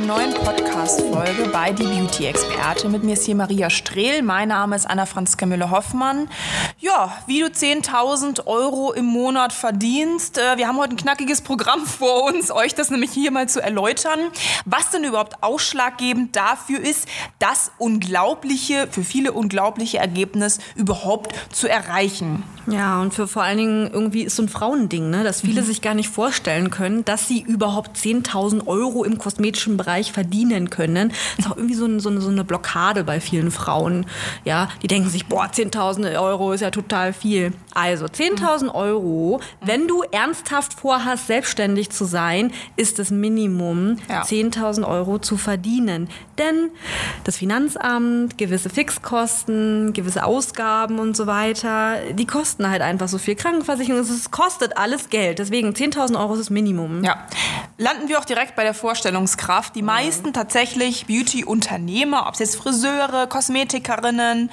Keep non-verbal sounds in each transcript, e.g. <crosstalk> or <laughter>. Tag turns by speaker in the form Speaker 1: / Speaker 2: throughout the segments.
Speaker 1: Einer neuen Podcast-Folge bei Die Beauty-Experte. Mit mir ist hier Maria Strehl. Mein Name ist Anna-Franziska Müller-Hoffmann. Ja, wie du 10.000 Euro im Monat verdienst. Äh, Wir haben heute ein knackiges Programm <laughs> vor uns, euch das nämlich hier mal zu erläutern. Was denn überhaupt ausschlaggebend dafür ist, das unglaubliche, für viele unglaubliche Ergebnis überhaupt zu erreichen.
Speaker 2: Ja, und für vor allen Dingen irgendwie ist so ein Frauending, ne? dass viele sich gar nicht vorstellen können, dass sie überhaupt 10.000 Euro im kosmetischen Bereich verdienen können. Das ist auch irgendwie so, ein, so, eine, so eine Blockade bei vielen Frauen. Ja, die denken sich, boah, 10.000 Euro ist ja total viel. Also 10.000 Euro, wenn du ernsthaft vorhast, selbstständig zu sein, ist das Minimum,
Speaker 1: Ja.
Speaker 2: 10.000 Euro zu verdienen. Denn das Finanzamt, gewisse Fixkosten, gewisse Ausgaben und so weiter, die kosten halt einfach so viel. Krankenversicherung, es kostet alles Geld. Deswegen 10.000 Euro ist das Minimum.
Speaker 1: Ja, landen wir auch direkt bei der Vorstellungskraft. Die meisten tatsächlich Beauty-Unternehmer, ob es jetzt Friseure, Kosmetikerinnen,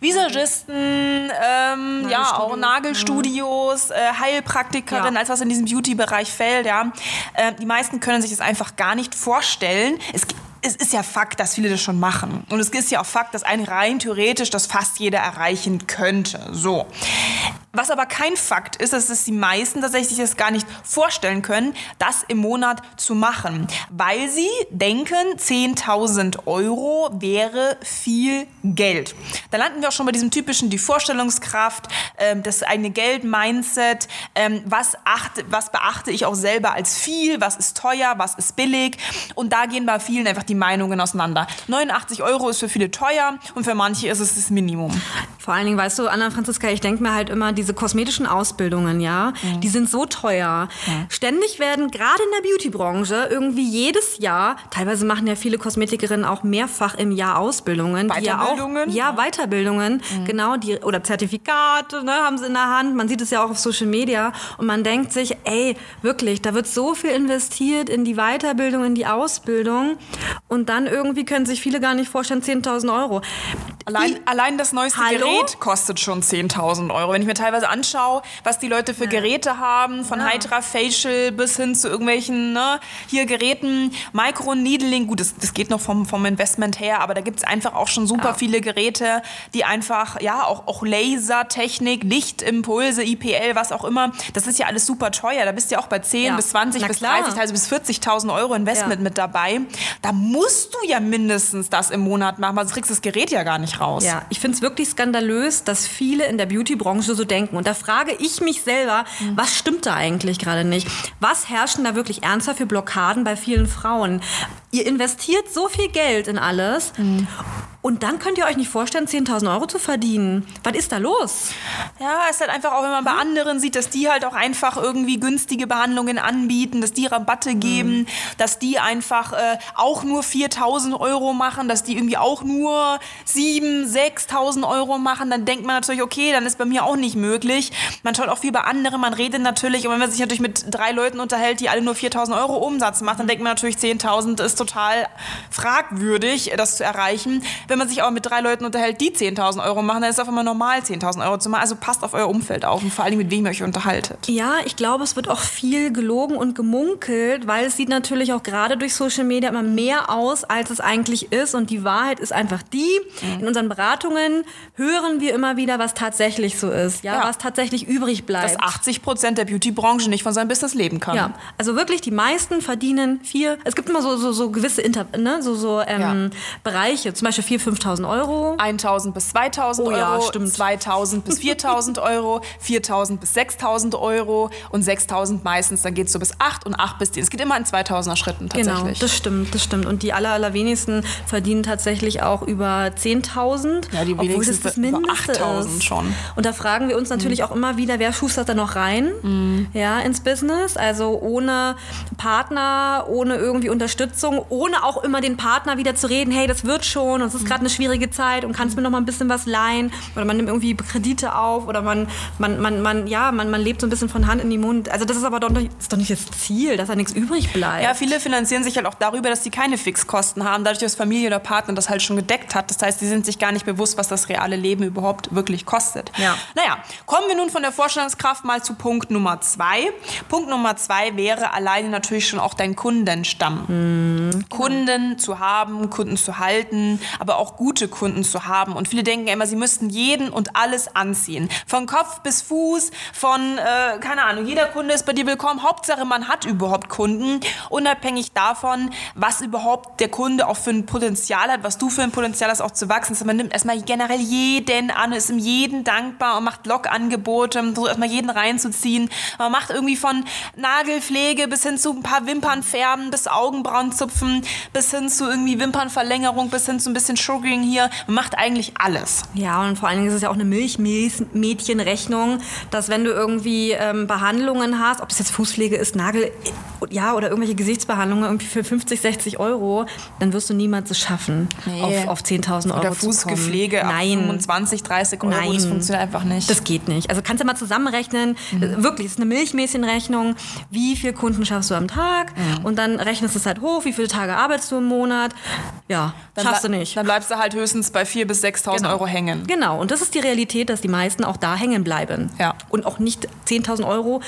Speaker 1: Visagisten, ähm, ja auch Nagelstudios, äh, Heilpraktikerinnen,
Speaker 2: Ja.
Speaker 1: als was in diesem Beauty-Bereich fällt. Ja, äh, die meisten können sich das einfach gar nicht vorstellen. Es gibt es ist ja Fakt, dass viele das schon machen. Und es ist ja auch Fakt, dass ein rein theoretisch das fast jeder erreichen könnte. So. Was aber kein Fakt ist, ist, dass die meisten tatsächlich sich das gar nicht vorstellen können, das im Monat zu machen. Weil sie denken, 10.000 Euro wäre viel Geld. Da landen wir auch schon bei diesem typischen, die Vorstellungskraft, ähm, das eigene Geld-Mindset. Ähm, was, was beachte ich auch selber als viel? Was ist teuer? Was ist billig? Und da gehen bei vielen einfach die Meinungen auseinander. 89 Euro ist für viele teuer und für manche ist es das Minimum.
Speaker 2: Vor allen Dingen, weißt du, Anna Franziska, ich denke mir halt immer, diese kosmetischen Ausbildungen, ja, die sind so teuer. Ständig werden gerade in der Beauty-Branche irgendwie jedes Jahr, teilweise machen ja viele Kosmetikerinnen auch mehrfach im Jahr Ausbildungen. die ja, auch,
Speaker 1: Weiterbildungen?
Speaker 2: ja, Weiterbildungen, genau, die, oder Zertifikate, ne, haben sie in der Hand. Man sieht es ja auch auf Social Media und man denkt sich, ey, wirklich, da wird so viel investiert in die Weiterbildung, in die Ausbildung und dann irgendwie können sich viele gar nicht vorstellen, 10.000 Euro.
Speaker 1: Allein, allein das neueste
Speaker 2: Hallo?
Speaker 1: Gerät kostet schon 10.000 Euro. Wenn ich mir teilweise anschaue, was die Leute für Geräte haben, von Hydra Facial bis hin zu irgendwelchen ne, hier Geräten, Microneedling, gut, das, das geht noch vom, vom Investment her, aber da gibt es einfach auch schon super viele Geräte, die einfach, ja, auch, auch Lasertechnik, Lichtimpulse, IPL, was auch immer, das ist ja alles super teuer. Da bist du ja auch bei 10
Speaker 2: Ja.
Speaker 1: bis 20
Speaker 2: Na
Speaker 1: bis
Speaker 2: klar.
Speaker 1: 30, teilweise bis 40.000 Euro Investment
Speaker 2: Ja.
Speaker 1: mit dabei. Da musst du ja mindestens das im Monat machen, weil sonst kriegst du das Gerät ja gar nicht raus.
Speaker 2: Ja, ich finde es wirklich skandalös, dass viele in der Beauty-Branche so denken. Und da frage ich mich selber, was stimmt da eigentlich gerade nicht? Was herrschen da wirklich ernsthaft für Blockaden bei vielen Frauen? Ihr investiert so viel Geld in alles und dann könnt ihr euch nicht vorstellen, 10.000 Euro zu verdienen. Was ist da los?
Speaker 1: Ja, es ist halt einfach auch, wenn man bei anderen sieht, dass die halt auch einfach irgendwie günstige Behandlungen anbieten, dass die Rabatte geben, dass die einfach äh, auch nur 4.000 Euro machen, dass die irgendwie auch nur 7.000, 6.000 Euro machen, dann denkt man natürlich, okay, dann ist bei mir auch nicht möglich. Man schaut auch viel bei anderen, man redet natürlich, und wenn man sich natürlich mit drei Leuten unterhält, die alle nur 4.000 Euro Umsatz machen, dann denkt man natürlich, 10.000 ist total fragwürdig, das zu erreichen. Wenn man sich aber mit drei Leuten unterhält, die 10.000 Euro machen, dann ist es auf einmal normal, 10.000 Euro zu machen. Also passt auf euer Umfeld auf und vor allem mit wem ihr euch unterhaltet.
Speaker 2: Ja, ich glaube, es wird auch viel gelogen und gemunkelt, weil es sieht natürlich auch gerade durch Social Media immer mehr aus, als es eigentlich ist. Und die Wahrheit ist einfach die. In unseren Beratungen hören wir immer wieder, was tatsächlich so ist, ja,
Speaker 1: Ja.
Speaker 2: was tatsächlich übrig bleibt.
Speaker 1: Dass 80 Prozent der Beauty-Branche nicht von seinem Business leben kann.
Speaker 2: Ja, also wirklich, die meisten verdienen vier, es gibt immer so, so, so gewisse Inter, ne, so, so ähm,
Speaker 1: Ja.
Speaker 2: Bereiche, zum Beispiel 4.000, 5.000 Euro.
Speaker 1: 1.000 bis 2.000
Speaker 2: Oh
Speaker 1: Euro,
Speaker 2: ja, stimmt.
Speaker 1: 2.000 bis <laughs> 4.000 Euro, 4.000 bis 6.000 Euro und 6.000 meistens, dann geht es so bis 8 und 8 bis 10. Es geht immer in 2.000er Schritten
Speaker 2: Genau,
Speaker 1: tatsächlich.
Speaker 2: das stimmt, das stimmt. Und die aller, allerwenigsten verdienen tatsächlich auch über 10.000.
Speaker 1: Ja, die
Speaker 2: obwohl
Speaker 1: wenigsten
Speaker 2: das das
Speaker 1: über
Speaker 2: Mindeste
Speaker 1: 8.000
Speaker 2: ist.
Speaker 1: schon.
Speaker 2: Und da fragen wir uns natürlich auch immer wieder, wer schustert da noch rein ja, ins Business? Also ohne Partner, ohne irgendwie Unterstützung, ohne auch immer den Partner wieder zu reden, hey, das wird schon, und es ist gerade eine schwierige Zeit und kannst mir noch mal ein bisschen was leihen oder man nimmt irgendwie Kredite auf oder man, man, man, man ja, man, man lebt so ein bisschen von Hand in den Mund. Also das ist aber doch nicht, ist doch nicht das Ziel, dass da nichts übrig bleibt.
Speaker 1: Ja, viele finanzieren sich halt auch darüber, dass sie keine Fixkosten haben, dadurch, dass Familie oder Partner das halt schon gedeckt hat. Das heißt, sie sind sich gar nicht bewusst, was das reale Leben überhaupt wirklich kostet.
Speaker 2: Ja.
Speaker 1: Naja, kommen wir nun von der Vorstellungskraft mal zu Punkt Nummer zwei. Punkt Nummer zwei wäre alleine natürlich schon auch dein Kundenstamm. Kunden zu haben, Kunden zu halten, aber auch gute Kunden zu haben. Und viele denken immer, sie müssten jeden und alles anziehen. Von Kopf bis Fuß, von, äh, keine Ahnung, jeder Kunde ist bei dir willkommen. Hauptsache, man hat überhaupt Kunden, unabhängig davon, was überhaupt der Kunde auch für ein Potenzial hat, was du für ein Potenzial hast, auch zu wachsen. Also man nimmt erstmal generell jeden an, ist ihm jeden dankbar und macht Blogangebote, um versucht erstmal jeden reinzuziehen. Man macht irgendwie von Nagelpflege bis hin zu ein paar Wimpernfärben, bis Augenbrauenzupfen, bis hin zu irgendwie Wimpernverlängerung, bis hin zu ein bisschen Sugaring hier. Man macht eigentlich alles.
Speaker 2: Ja, und vor allen Dingen ist es ja auch eine Milchmädchenrechnung, dass wenn du irgendwie ähm, Behandlungen hast, ob es jetzt Fußpflege ist, Nagel, ja, oder irgendwelche Gesichtsbehandlungen irgendwie für 50, 60 Euro, dann wirst du niemals es schaffen,
Speaker 1: Nee.
Speaker 2: auf, auf 10.000 Euro
Speaker 1: Oder
Speaker 2: zu kommen.
Speaker 1: Fußgepflege
Speaker 2: Nein.
Speaker 1: 25, 30 Euro,
Speaker 2: Nein.
Speaker 1: das funktioniert einfach nicht.
Speaker 2: Das geht nicht. Also kannst du mal zusammenrechnen,
Speaker 1: Mhm.
Speaker 2: äh, wirklich, es ist eine Milchmädchenrechnung, wie viele Kunden schaffst du am Tag
Speaker 1: Mhm.
Speaker 2: und dann rechnest du es halt hoch, wie viele Tage arbeitest du im Monat. Ja,
Speaker 1: Dann
Speaker 2: schaffst du nicht.
Speaker 1: Dann bleibst du halt höchstens bei 4.000 bis 6.000
Speaker 2: Genau.
Speaker 1: Euro hängen.
Speaker 2: Genau, und das ist die Realität, dass die meisten auch da hängen bleiben.
Speaker 1: Ja.
Speaker 2: Und auch nicht 10.000 Euro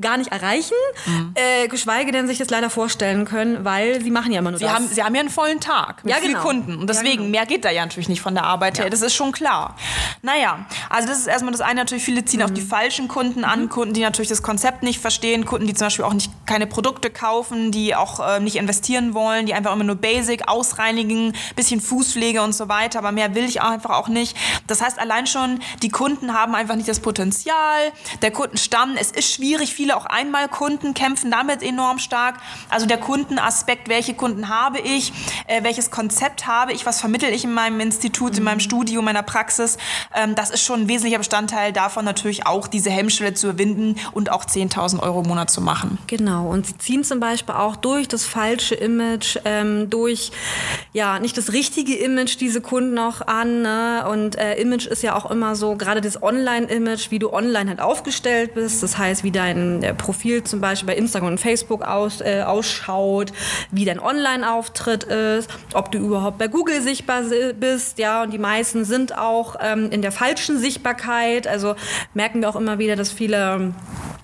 Speaker 2: gar nicht erreichen,
Speaker 1: Mhm.
Speaker 2: äh, geschweige denn sich das leider vorstellen können, weil sie machen ja immer nur
Speaker 1: Sie
Speaker 2: das.
Speaker 1: haben, sie haben ja einen vollen Tag mit
Speaker 2: Ja,
Speaker 1: vielen
Speaker 2: genau.
Speaker 1: Kunden. Und deswegen,
Speaker 2: Ja, genau.
Speaker 1: mehr geht da ja natürlich nicht von der Arbeit her. Das ist schon klar. Naja, also das ist erstmal das eine. Natürlich, viele ziehen auch
Speaker 2: Mhm.
Speaker 1: die falschen Kunden an. Kunden, die natürlich das Konzept nicht verstehen. Kunden, die zum Beispiel auch nicht keine Produkte kaufen, die auch äh, nicht investieren wollen, die einfach immer nur Basic, ausreinigen, bisschen Fußpflege und so weiter. Aber mehr will ich auch einfach auch nicht. Das heißt, allein schon, die Kunden haben einfach nicht das Potenzial. Der Kundenstamm, es ist schwierig. Viele auch einmal Kunden kämpfen damit enorm stark. Also der Kundenaspekt, welche Kunden habe ich, äh, welches Konzept habe ich, was vermittle ich in meinem Institut, in meinem Studium, meiner Praxis. Ähm, das ist schon ein wesentlicher Bestandteil davon, natürlich auch diese Hemmschwelle zu überwinden und auch 10.000 Euro im Monat zu machen.
Speaker 2: Genau, und sie ziehen zum Beispiel auch durch das falsche Image, ähm, durch ja nicht das richtige Image diese Kunden auch an. Ne? Und äh, Image ist ja auch immer so, gerade das Online-Image, wie du online halt aufgestellt bist. Das heißt, wie dein äh, Profil zum Beispiel bei Instagram und Facebook aus, äh, ausschaut, wie dein Online-Auftritt ist, ob du überhaupt bei Google sichtbar si- bist. Ja, und die meisten sind auch ähm, in der falschen Sichtbarkeit. Also merken wir auch immer wieder, dass viele ähm,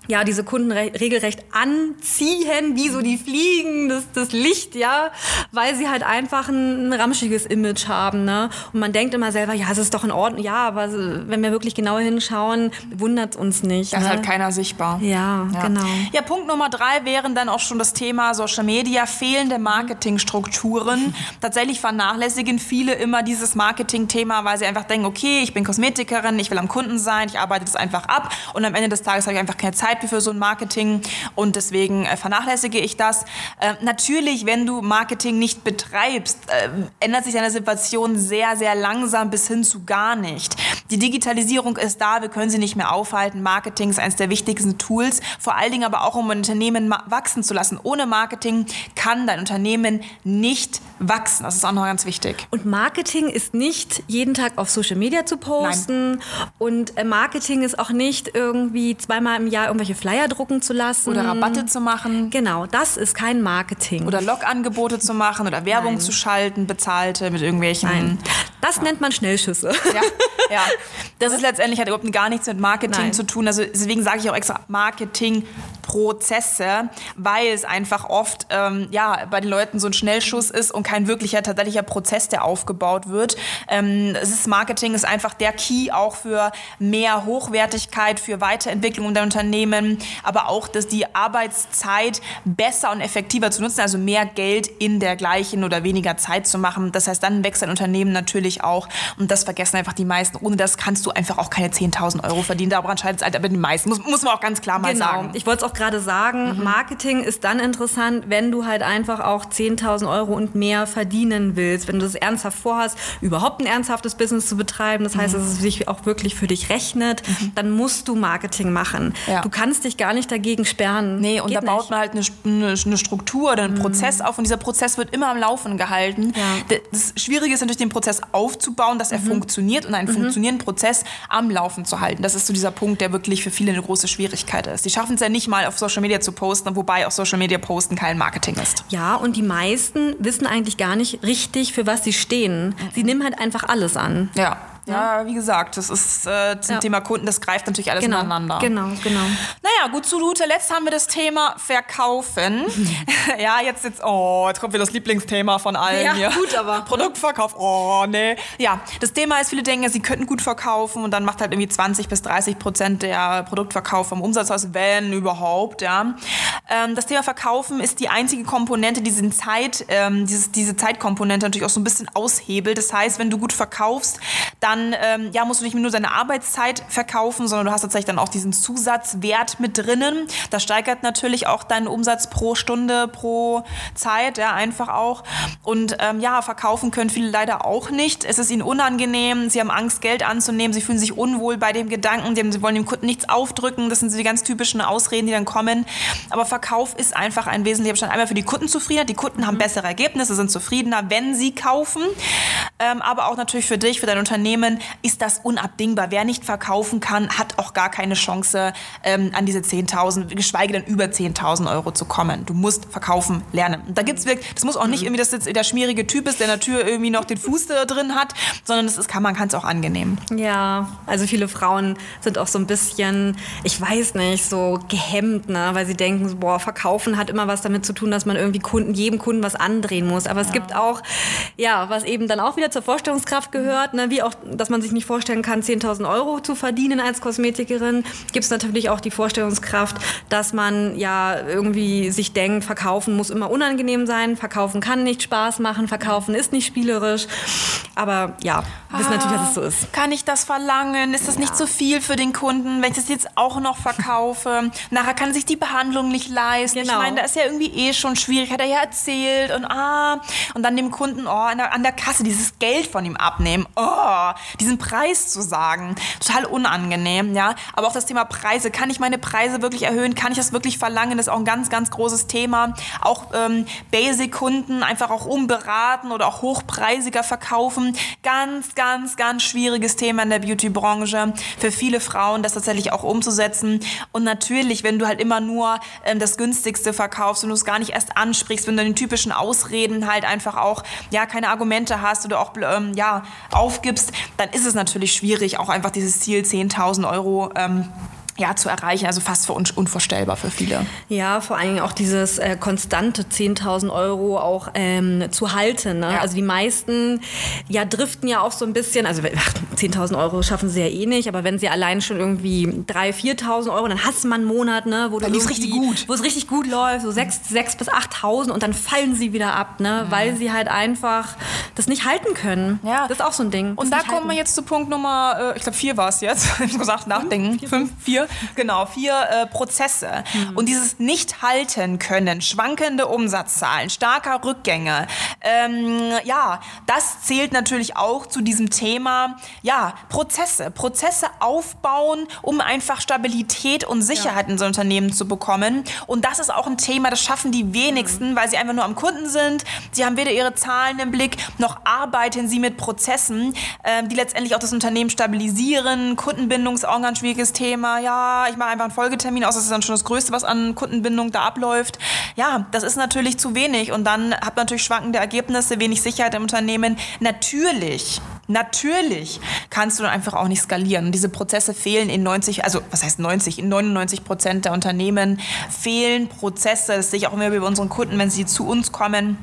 Speaker 2: ja, diese Kunden re regelrecht anziehen, wie so die Fliegen, das, das Licht, ja, weil sie halt einfach ein, ein ramschiges Image haben, ne? Und man denkt immer selber, ja, es ist doch in Ordnung, ja, aber wenn wir wirklich genauer hinschauen, wundert uns nicht.
Speaker 1: Da ist
Speaker 2: ne?
Speaker 1: halt keiner sichtbar.
Speaker 2: Ja, genau.
Speaker 1: Ja, Punkt Nummer drei wären dann auch schon das Thema Social Media, fehlende Marketingstrukturen. <laughs> Tatsächlich vernachlässigen viele immer dieses Marketing-Thema, weil sie einfach denken, okay, ich bin Kosmetikerin, ich will am Kunden sein, ich arbeite das einfach ab und am Ende des Tages habe ich einfach keine Zeit mehr für so ein Marketing und deswegen äh, vernachlässige ich das. Äh, natürlich, wenn du Marketing nicht betreibst, äh, ändert sich deine Situation sehr, sehr langsam bis hin zu gar nicht. Die Digitalisierung ist da, wir können sie nicht mehr aufhalten. Marketing ist eines der wichtigsten Tools, vor allen Dingen aber auch, um ein Unternehmen wachsen zu lassen. Ohne Marketing kann dein Unternehmen nicht wachsen. Das ist auch noch ganz wichtig.
Speaker 2: Und Marketing ist nicht jeden Tag auf Social Media zu posten. Und äh, Marketing ist auch nicht irgendwie zweimal im Jahr irgendwelche Flyer drucken zu lassen.
Speaker 1: Oder Rabatte zu machen.
Speaker 2: Genau, das ist kein Marketing.
Speaker 1: Oder Logangebote zu machen oder Werbung
Speaker 2: Nein.
Speaker 1: zu schalten, bezahlte mit irgendwelchen.
Speaker 2: Nein. Das nennt man Schnellschüsse.
Speaker 1: Ja, ja. <laughs> Das ist letztendlich hat überhaupt gar nichts mit Marketing
Speaker 2: Nein.
Speaker 1: zu tun. Also deswegen sage ich auch extra Marketingprozesse, weil es einfach oft ähm, ja bei den Leuten so ein Schnellschuss ist und kein wirklicher tatsächlicher Prozess, der aufgebaut wird. Ähm, es ist Marketing ist einfach der Key auch für mehr Hochwertigkeit, für Weiterentwicklung der Unternehmen, aber auch, dass die Arbeitszeit besser und effektiver zu nutzen, also mehr Geld in der gleichen oder weniger Zeit zu machen. Das heißt, dann wächst ein Unternehmen natürlich natürlich auch. Und das vergessen einfach die meisten. Ohne das kannst du einfach auch keine 10.000 Euro verdienen. Daran scheitert es halt aber die meisten. Muss, muss man auch ganz klar mal
Speaker 2: genau.
Speaker 1: sagen.
Speaker 2: Ich wollte es auch gerade sagen, mhm. Marketing ist dann interessant, wenn du halt einfach auch 10.000 Euro und mehr verdienen willst. Wenn du es ernsthaft vorhast, überhaupt ein ernsthaftes Business zu betreiben, das heißt, mhm. dass es sich auch wirklich für dich rechnet, mhm. dann musst du Marketing machen. Ja. Du kannst dich gar nicht dagegen sperren.
Speaker 1: Nee, und Geht da baut nicht. man halt eine, eine, eine, Struktur oder einen mhm. Prozess auf und dieser Prozess wird immer am Laufen gehalten. Ja. Das Schwierige ist natürlich, den Prozess aufzubauen, dass er mhm. funktioniert und einen mhm. funktionierenden Prozess am Laufen zu halten. Das ist so dieser Punkt, der wirklich für viele eine große Schwierigkeit ist. Die schaffen es ja nicht mal auf Social Media zu posten, wobei auf Social Media posten kein Marketing ist.
Speaker 2: Ja, und die meisten wissen eigentlich gar nicht richtig, für was sie stehen. Sie nehmen halt einfach alles an.
Speaker 1: Ja. Ja, wie gesagt, das ist äh, zum ja. Thema Kunden, das greift natürlich alles
Speaker 2: genau,
Speaker 1: ineinander.
Speaker 2: Genau, genau.
Speaker 1: Naja, gut, zu guter Letzt haben wir das Thema Verkaufen. <laughs> ja, jetzt, jetzt, oh, jetzt kommt wieder das Lieblingsthema von allen ja, hier.
Speaker 2: gut, aber.
Speaker 1: Produktverkauf, oh, nee. Ja, das Thema ist, viele denken, sie könnten gut verkaufen und dann macht halt irgendwie 20 bis 30 Prozent der Produktverkauf vom Umsatz aus, wenn überhaupt, ja. Ähm, das Thema Verkaufen ist die einzige Komponente, die diesen Zeit, ähm, dieses, diese Zeitkomponente natürlich auch so ein bisschen aushebelt. Das heißt, wenn du gut verkaufst, dann dann ähm, ja, musst du nicht nur deine Arbeitszeit verkaufen, sondern du hast tatsächlich dann auch diesen Zusatzwert mit drinnen. Das steigert natürlich auch deinen Umsatz pro Stunde, pro Zeit, ja, einfach auch. Und ähm, ja, verkaufen können viele leider auch nicht. Es ist ihnen unangenehm, sie haben Angst, Geld anzunehmen, sie fühlen sich unwohl bei dem Gedanken, sie wollen dem Kunden nichts aufdrücken. Das sind so die ganz typischen Ausreden, die dann kommen. Aber Verkauf ist einfach ein wesentlicher Bestand. Einmal für die Kundenzufriedenheit. Die Kunden haben mhm. bessere Ergebnisse, sind zufriedener, wenn sie kaufen. Ähm, aber auch natürlich für dich, für dein Unternehmen Unternehmen ist das unabdingbar. Wer nicht verkaufen kann, hat auch gar keine Chance, ähm, an diese 10.000, geschweige denn über 10.000 Euro zu kommen. Du musst verkaufen lernen. Und da gibt's wirklich, das muss auch nicht irgendwie, dass jetzt der schmierige Typ ist, der in der Tür irgendwie noch den Fuß drin hat, sondern das ist, kann, man kann es auch angenehm.
Speaker 2: Ja, also viele Frauen sind auch so ein bisschen, ich weiß nicht, so gehemmt, ne? weil sie denken, boah, verkaufen hat immer was damit zu tun, dass man irgendwie Kunden, jedem Kunden was andrehen muss. Aber es ja. gibt auch, ja, was eben dann auch wieder zur Vorstellungskraft gehört, ne? wie auch dass man sich nicht vorstellen kann, 10.000 Euro zu verdienen als Kosmetikerin, gibt es natürlich auch die Vorstellungskraft, dass man ja irgendwie sich denkt, verkaufen muss immer unangenehm sein, verkaufen kann nicht Spaß machen, verkaufen ist nicht spielerisch. Aber ja, ah, wissen natürlich, dass es so ist.
Speaker 1: Kann ich das verlangen? Ist das ja. nicht zu viel für den Kunden, wenn ich das jetzt auch noch verkaufe? <laughs> Nachher kann sich die Behandlung nicht leisten. Genau. Ich meine, da ist ja irgendwie eh schon schwierig, hat er ja erzählt und ah, und dann dem Kunden oh, an der, an der Kasse dieses Geld von ihm abnehmen. Oh, diesen Preis zu sagen. Total unangenehm, ja. Aber auch das Thema Preise. Kann ich meine Preise wirklich erhöhen? Kann ich das wirklich verlangen? Das ist auch ein ganz, ganz großes Thema. Auch ähm, Basic-Kunden einfach auch umberaten oder auch hochpreisiger verkaufen. Ganz, ganz, ganz schwieriges Thema in der Beauty-Branche. Für viele Frauen das tatsächlich auch umzusetzen. Und natürlich, wenn du halt immer nur ähm, das günstigste verkaufst und du es gar nicht erst ansprichst, wenn du den typischen Ausreden halt einfach auch ja keine Argumente hast oder auch ähm, ja aufgibst, dann ist es natürlich schwierig, auch einfach dieses Ziel 10.000 Euro ähm, ja, zu erreichen. Also fast für uns unvorstellbar für viele.
Speaker 2: Ja, vor allen Dingen auch dieses äh, konstante 10.000 Euro auch ähm, zu halten. Ne? Ja. Also die meisten ja driften ja auch so ein bisschen, also 10.000 Euro schaffen sie ja eh nicht, aber wenn sie allein schon irgendwie 3.000, 4.000 Euro, dann hast du mal einen Monat, ne, wo,
Speaker 1: es richtig gut.
Speaker 2: wo es richtig gut läuft, so 6, 6 bis 8.000 und dann fallen sie wieder ab, ne, mhm. weil sie halt einfach das nicht halten können.
Speaker 1: Ja.
Speaker 2: Das ist auch so ein Ding.
Speaker 1: Und da kommen wir jetzt zu Punkt Nummer, äh, ich glaube vier war es jetzt, <laughs> ich muss gesagt nachdenken, fünf, vier, genau, vier äh, Prozesse. Mhm. Und dieses Nicht-Halten können, schwankende Umsatzzahlen, starker Rückgänge, ähm, ja, das zählt natürlich auch zu diesem Thema, ja, Prozesse. Prozesse aufbauen, um einfach Stabilität und Sicherheit ja. in so Unternehmen zu bekommen. Und das ist auch ein Thema, das schaffen die wenigsten, mhm. weil sie einfach nur am Kunden sind. Sie haben weder ihre Zahlen im Blick, noch arbeiten sie mit Prozessen, ähm, die letztendlich auch das Unternehmen stabilisieren. Kundenbindung ist auch ein ganz schwieriges Thema. Ja, ich mache einfach einen Folgetermin aus, das ist dann schon das Größte, was an Kundenbindung da abläuft. Ja, das ist natürlich zu wenig und dann hat man natürlich schwankende Ergebnisse, wenig Sicherheit im Unternehmen. Natürlich Natürlich kannst du dann einfach auch nicht skalieren. Und diese Prozesse fehlen in 90, also was heißt 90, in 99 Prozent der Unternehmen fehlen Prozesse. Das sehe ich auch immer bei unseren Kunden, wenn sie zu uns kommen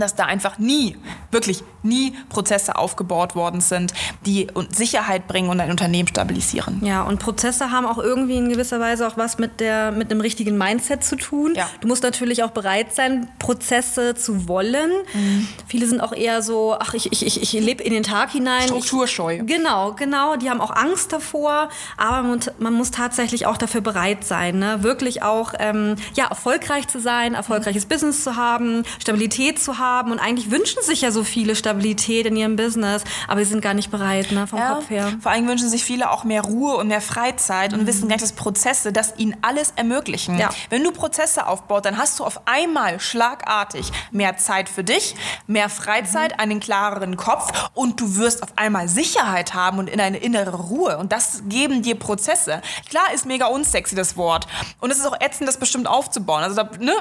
Speaker 1: dass da einfach nie wirklich nie Prozesse aufgebaut worden sind, die Sicherheit bringen und ein Unternehmen stabilisieren.
Speaker 2: Ja, und Prozesse haben auch irgendwie in gewisser Weise auch was mit, der, mit einem richtigen Mindset zu tun. Ja. Du musst natürlich auch bereit sein, Prozesse zu wollen. Mhm. Viele sind auch eher so, ach, ich, ich, ich, ich lebe in den Tag hinein.
Speaker 1: Strukturscheu.
Speaker 2: Ich, genau, genau. Die haben auch Angst davor, aber man, man muss tatsächlich auch dafür bereit sein, ne? wirklich auch ähm, ja, erfolgreich zu sein, erfolgreiches mhm. Business zu haben, Stabilität zu haben. Und eigentlich wünschen sich ja so viele Stabilität in ihrem Business, aber sie sind gar nicht bereit ne, vom ja, Kopf her.
Speaker 1: Vor allem wünschen sich viele auch mehr Ruhe und mehr Freizeit mhm. und wissen gar nicht, dass Prozesse das ihnen alles ermöglichen. Ja. Wenn du Prozesse aufbaust, dann hast du auf einmal schlagartig mehr Zeit für dich, mehr Freizeit, mhm. einen klareren Kopf und du wirst auf einmal Sicherheit haben und in eine innere Ruhe. Und das geben dir Prozesse. Klar ist mega unsexy das Wort. Und es ist auch ätzend, das bestimmt aufzubauen. Also, da, ne,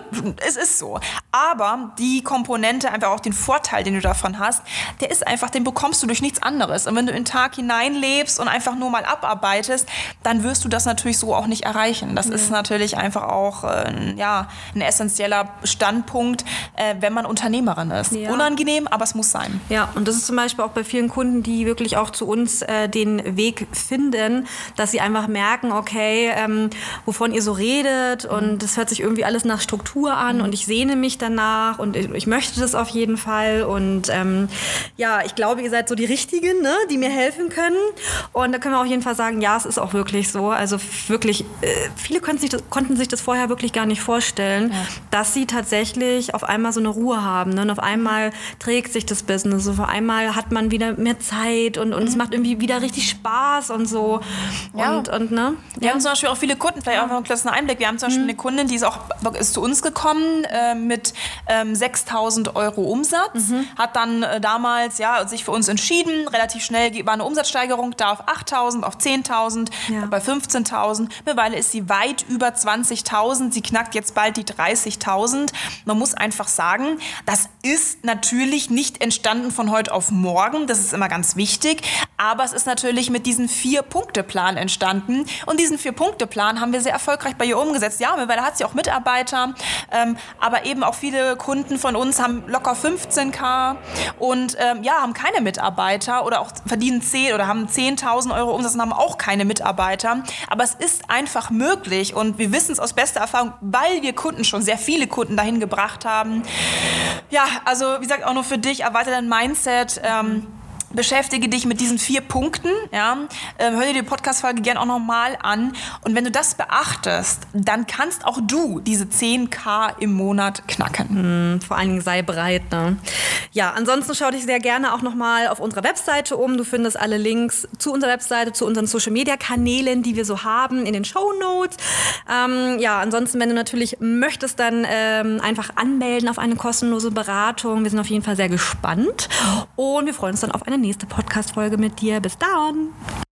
Speaker 1: es ist so. Aber die Komponente, einfach auch den Vorteil, den du davon hast, der ist einfach, den bekommst du durch nichts anderes. Und wenn du in den Tag hineinlebst und einfach nur mal abarbeitest, dann wirst du das natürlich so auch nicht erreichen. Das ja. ist natürlich einfach auch äh, ja, ein essentieller Standpunkt, äh, wenn man Unternehmerin ist. Ja. Unangenehm, aber es muss sein.
Speaker 2: Ja, und das ist zum Beispiel auch bei vielen Kunden, die wirklich auch zu uns äh, den Weg finden, dass sie einfach merken, okay, ähm, wovon ihr so redet mhm. und das hört sich irgendwie alles nach Struktur an mhm. und ich sehne mich danach und ich, ich möchte das auf jeden Fall und ähm, ja, ich glaube, ihr seid so die Richtigen, ne, die mir helfen können und da können wir auf jeden Fall sagen, ja, es ist auch wirklich so, also wirklich, äh, viele sich das, konnten sich das vorher wirklich gar nicht vorstellen, ja. dass sie tatsächlich auf einmal so eine Ruhe haben ne? und auf einmal trägt sich das Business, auf einmal hat man wieder mehr Zeit und, und mhm. es macht irgendwie wieder richtig Spaß und so
Speaker 1: ja. und, und ne? Wir ja. haben zum Beispiel auch viele Kunden, vielleicht auch noch einen kleinen Einblick, wir haben zum Beispiel mhm. eine Kundin, die ist auch ist zu uns gekommen äh, mit ähm, 6000 Euro Umsatz, mhm. hat dann äh, damals ja, sich für uns entschieden, relativ schnell war eine Umsatzsteigerung da auf 8000, auf 10.000, ja. bei 15.000. Mittlerweile ist sie weit über 20.000, sie knackt jetzt bald die 30.000. Man muss einfach sagen, das ist natürlich nicht entstanden von heute auf morgen, das ist immer ganz wichtig, aber es ist natürlich mit diesem Vier-Punkte-Plan entstanden und diesen Vier-Punkte-Plan haben wir sehr erfolgreich bei ihr umgesetzt. Ja, mittlerweile hat sie auch Mitarbeiter, ähm, aber eben auch viele Kunden von uns haben locker 15k und ähm, ja, haben keine Mitarbeiter oder auch verdienen 10 oder haben 10.000 Euro Umsatz und haben auch keine Mitarbeiter. Aber es ist einfach möglich und wir wissen es aus bester Erfahrung, weil wir Kunden schon sehr viele Kunden dahin gebracht haben. Ja, also wie gesagt, auch nur für dich, erweitert dein Mindset. Ähm, beschäftige dich mit diesen vier Punkten. Ja? Ähm, hör dir die Podcast-Folge gerne auch nochmal an. Und wenn du das beachtest, dann kannst auch du diese 10k im Monat knacken.
Speaker 2: Hm, vor allen Dingen sei bereit. Ne? Ja, ansonsten schau dich sehr gerne auch nochmal auf unserer Webseite um. Du findest alle Links zu unserer Webseite, zu unseren Social-Media-Kanälen, die wir so haben, in den Show Notes. Ähm, ja, ansonsten, wenn du natürlich möchtest, dann ähm, einfach anmelden auf eine kostenlose Beratung. Wir sind auf jeden Fall sehr gespannt und wir freuen uns dann auf eine nächste Podcast-Folge mit dir. Bis dann!